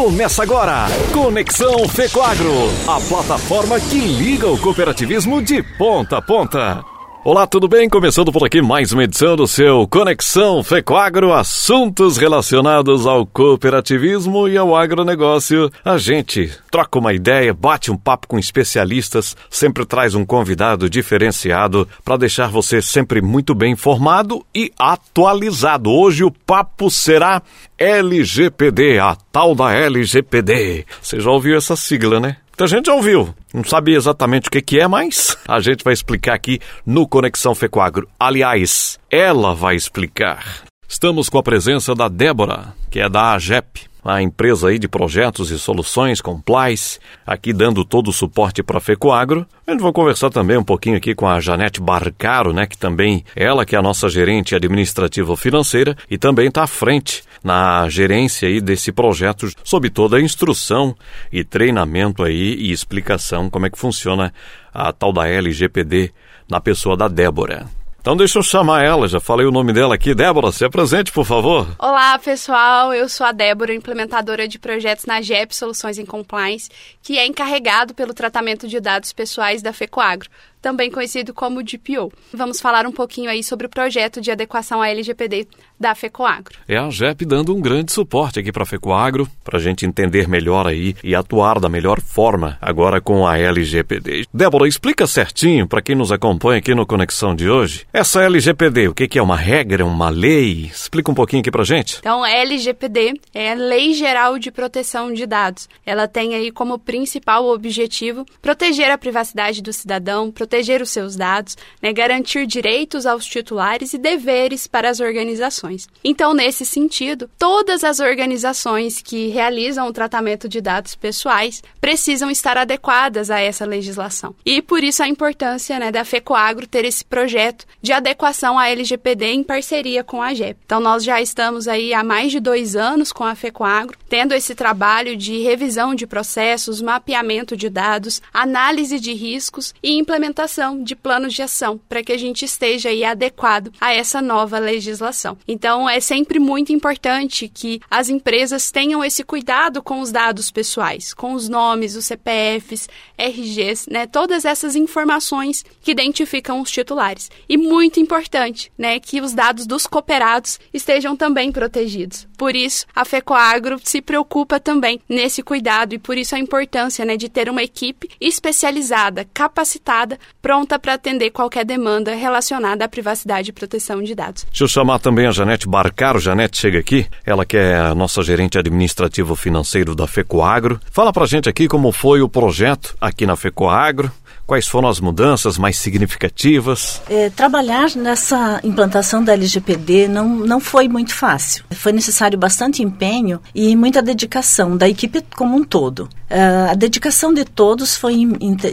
Começa agora, Conexão Fecoagro, a plataforma que liga o cooperativismo de ponta a ponta. Olá, tudo bem? Começando por aqui mais uma edição do seu Conexão Fecoagro, assuntos relacionados ao cooperativismo e ao agronegócio. A gente troca uma ideia, bate um papo com especialistas, sempre traz um convidado diferenciado para deixar você sempre muito bem informado e atualizado. Hoje o papo será LGPD, a tal da LGPD. Você já ouviu essa sigla, né? Muita gente já ouviu, não sabe exatamente o que, que é, mas a gente vai explicar aqui no Conexão Fecoagro. Aliás, ela vai explicar. Estamos com a presença da Débora, que é da AGEP, a empresa aí de projetos e soluções Complice, aqui dando todo o suporte para a FECOAGRO. A gente vai conversar também um pouquinho aqui com a Janete Barcaro, né, que também, ela que é a nossa gerente administrativa financeira e também está à frente na gerência aí desse projeto, sob toda a instrução e treinamento aí e explicação como é que funciona a tal da LGPD na pessoa da Débora. Então deixa eu chamar ela, já falei o nome dela aqui. Débora, se apresente, por favor. Olá, pessoal. Eu sou a Débora, implementadora de projetos na GEP Soluções em Compliance, que é encarregado pelo tratamento de dados pessoais da FECOAGRO também conhecido como DPO. Vamos falar um pouquinho aí sobre o projeto de adequação à LGPD da FECOAGRO. É a JEP dando um grande suporte aqui para a FECOAGRO, para a gente entender melhor aí e atuar da melhor forma agora com a LGPD. Débora, explica certinho para quem nos acompanha aqui no Conexão de hoje. Essa LGPD, o que é uma regra, uma lei? Explica um pouquinho aqui para gente. Então, a LGPD é a Lei Geral de Proteção de Dados. Ela tem aí como principal objetivo proteger a privacidade do cidadão, proteger os seus dados, né, garantir direitos aos titulares e deveres para as organizações. Então, nesse sentido, todas as organizações que realizam o tratamento de dados pessoais precisam estar adequadas a essa legislação. E por isso a importância né, da FECOAGRO ter esse projeto de adequação à LGPD em parceria com a GEP. Então, nós já estamos aí há mais de dois anos com a FECOAGRO, tendo esse trabalho de revisão de processos, mapeamento de dados, análise de riscos e implementação de planos de ação para que a gente esteja aí adequado a essa nova legislação. Então, é sempre muito importante que as empresas tenham esse cuidado com os dados pessoais, com os nomes, os CPFs, RGs, né, todas essas informações que identificam os titulares. E muito importante, né, que os dados dos cooperados estejam também protegidos. Por isso, a FECOAGRO se preocupa também nesse cuidado e por isso a importância, né, de ter uma equipe especializada, capacitada pronta para atender qualquer demanda relacionada à privacidade e proteção de dados. Deixa eu chamar também a Janete Barcaro. Janete, chega aqui. Ela que é a nossa gerente administrativo financeiro da FECOAGRO. Fala para gente aqui como foi o projeto aqui na FECOAGRO. Quais foram as mudanças mais significativas? É, trabalhar nessa implantação da LGPD não, não foi muito fácil. Foi necessário bastante empenho e muita dedicação da equipe como um todo. Uh, a dedicação de todos foi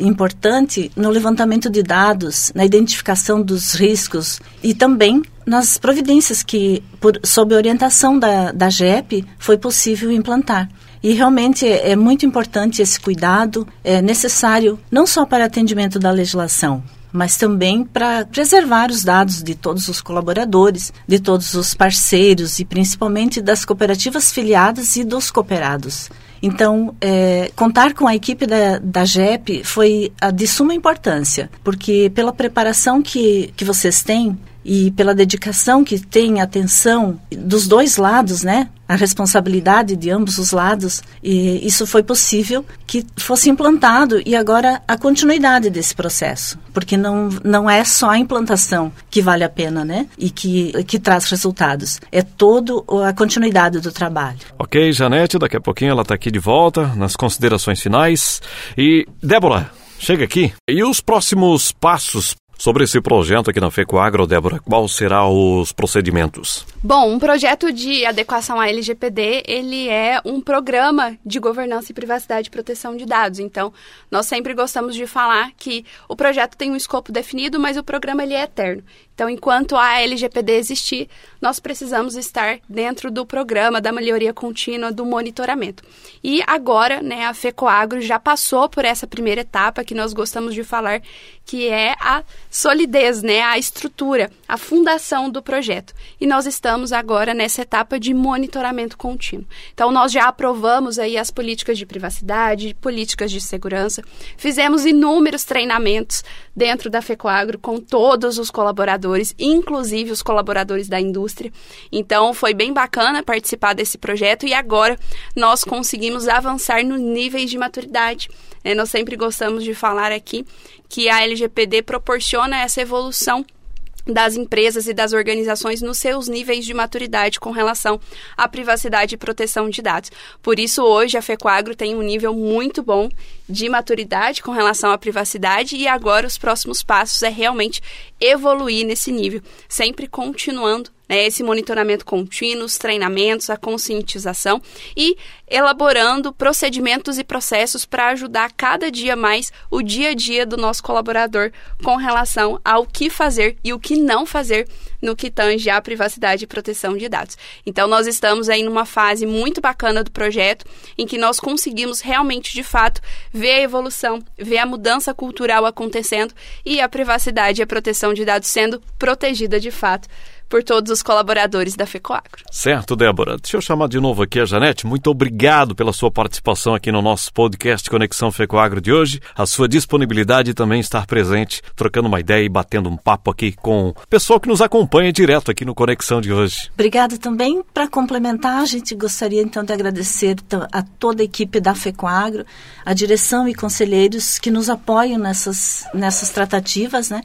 importante no levantamento de dados, na identificação dos riscos e também nas providências que, por, sob orientação da, da GEP, foi possível implantar. E realmente é, é muito importante esse cuidado, é necessário não só para atendimento da legislação, mas também para preservar os dados de todos os colaboradores, de todos os parceiros e principalmente das cooperativas filiadas e dos cooperados. Então, é, contar com a equipe da, da foi de suma importância, porque pela preparação que, que vocês têm e pela dedicação que tem, atenção dos dois lados, né? A responsabilidade de ambos os lados, e isso foi possível que fosse implantado e agora a continuidade desse processo, porque não, não é só a implantação que vale a pena, né? E que, que traz resultados, é toda a continuidade do trabalho. Ok, Janete, daqui a pouquinho ela está aqui de volta nas considerações finais. E, Débora, chega aqui. E os próximos passos Sobre esse projeto aqui na FECOAGRO, Débora, quais serão os procedimentos? Bom, um projeto de adequação à LGPD, ele é um programa de governança e privacidade e proteção de dados. Então, nós sempre gostamos de falar que o projeto tem um escopo definido, mas o programa ele é eterno. Então, enquanto a LGPD existir, nós precisamos estar dentro do programa da melhoria contínua do monitoramento. E agora, né, a FECOAGRO já passou por essa primeira etapa que nós gostamos de falar, que é a solidez, né, a estrutura, a fundação do projeto. E nós estamos agora nessa etapa de monitoramento contínuo. Então nós já aprovamos aí as políticas de privacidade, políticas de segurança, fizemos inúmeros treinamentos dentro da FECOAGRO com todos os colaboradores, inclusive os colaboradores da indústria. Então foi bem bacana participar desse projeto e agora nós conseguimos avançar nos níveis de maturidade. É, nós sempre gostamos de falar aqui que a LGPD proporciona essa evolução das empresas e das organizações nos seus níveis de maturidade com relação à privacidade e proteção de dados. Por isso, hoje, a FECOAGRO tem um nível muito bom de maturidade com relação à privacidade e agora os próximos passos é realmente evoluir nesse nível, sempre continuando né, esse monitoramento contínuo, os treinamentos, a conscientização e elaborando procedimentos e processos para ajudar cada dia mais o dia a dia do nosso colaborador com relação ao que fazer e o que não fazer no que tange à privacidade e proteção de dados. Então, nós estamos aí numa fase muito bacana do projeto, em que nós conseguimos realmente, de fato, ver a evolução, ver a mudança cultural acontecendo e a privacidade e a proteção de dados sendo protegida de fato por todos os colaboradores da FECOAGRO. Certo, Débora. Deixa eu chamar de novo aqui a Janete. Muito obrigado pela sua participação aqui no nosso podcast Conexão FECOAGRO de hoje, a sua disponibilidade também estar presente, trocando uma ideia e batendo um papo aqui com o pessoal que nos acompanha direto aqui no Conexão de hoje. Obrigada também. Para complementar, a gente gostaria então de agradecer a toda a equipe da FECOAGRO, a direção e conselheiros que nos apoiam nessas, nessas tratativas, né?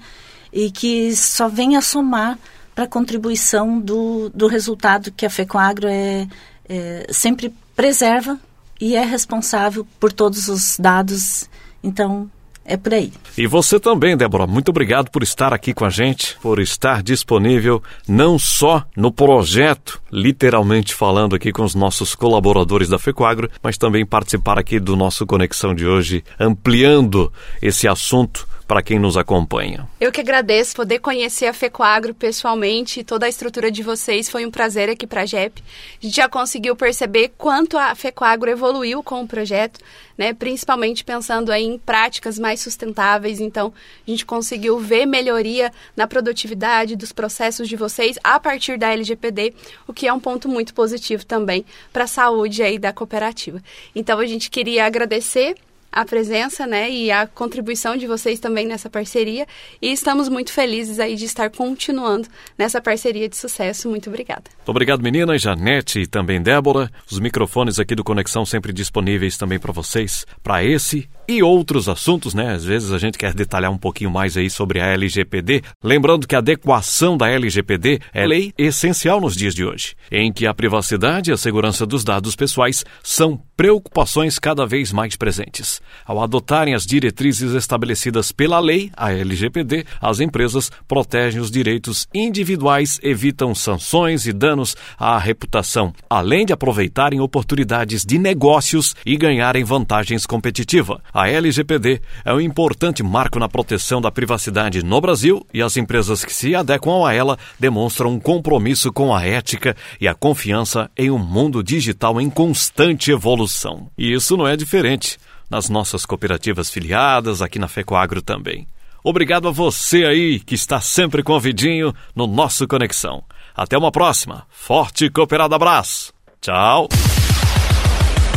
E que só vem a somar para a contribuição do, do resultado que a FECOAGRO é, é, sempre preserva e é responsável por todos os dados. Então, é por aí. E você também, Débora, muito obrigado por estar aqui com a gente, por estar disponível não só no projeto, literalmente falando aqui com os nossos colaboradores da FECOAGRO, mas também participar aqui do nosso Conexão de hoje, ampliando esse assunto para quem nos acompanha. Eu que agradeço poder conhecer a FECOAGRO pessoalmente e toda a estrutura de vocês. Foi um prazer aqui para a JEP. A gente já conseguiu perceber quanto a FECOAGRO evoluiu com o projeto, né? principalmente pensando em práticas mais sustentáveis. Então, a gente conseguiu ver melhoria na produtividade dos processos de vocês a partir da LGPD, o que é um ponto muito positivo também para a saúde aí da cooperativa. Então, a gente queria agradecer a presença, né, e a contribuição de vocês também nessa parceria. E estamos muito felizes aí de estar continuando nessa parceria de sucesso. Muito obrigada. Obrigado, meninas, Janete e também Débora. Os microfones aqui do Conexão sempre disponíveis também para vocês, para esse e outros assuntos, né? Às vezes a gente quer detalhar um pouquinho mais aí sobre a LGPD, lembrando que a adequação da LGPD é lei essencial nos dias de hoje, em que a privacidade e a segurança dos dados pessoais são preocupações cada vez mais presentes. Ao adotarem as diretrizes estabelecidas pela lei, a LGPD, as empresas protegem os direitos individuais, evitam sanções e danos à reputação, além de aproveitarem oportunidades de negócios e ganharem vantagens competitivas. A LGPD é um importante marco na proteção da privacidade no Brasil e as empresas que se adequam a ela demonstram um compromisso com a ética e a confiança em um mundo digital em constante evolução. E isso não é diferente nas nossas cooperativas filiadas, aqui na FECOAGRO também. Obrigado a você aí que está sempre com o vidinho no nosso Conexão. Até uma próxima. Forte e cooperado abraço. Tchau.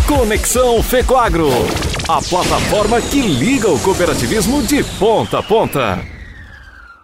Conexão Fecoagro, a plataforma que liga o cooperativismo de ponta a ponta.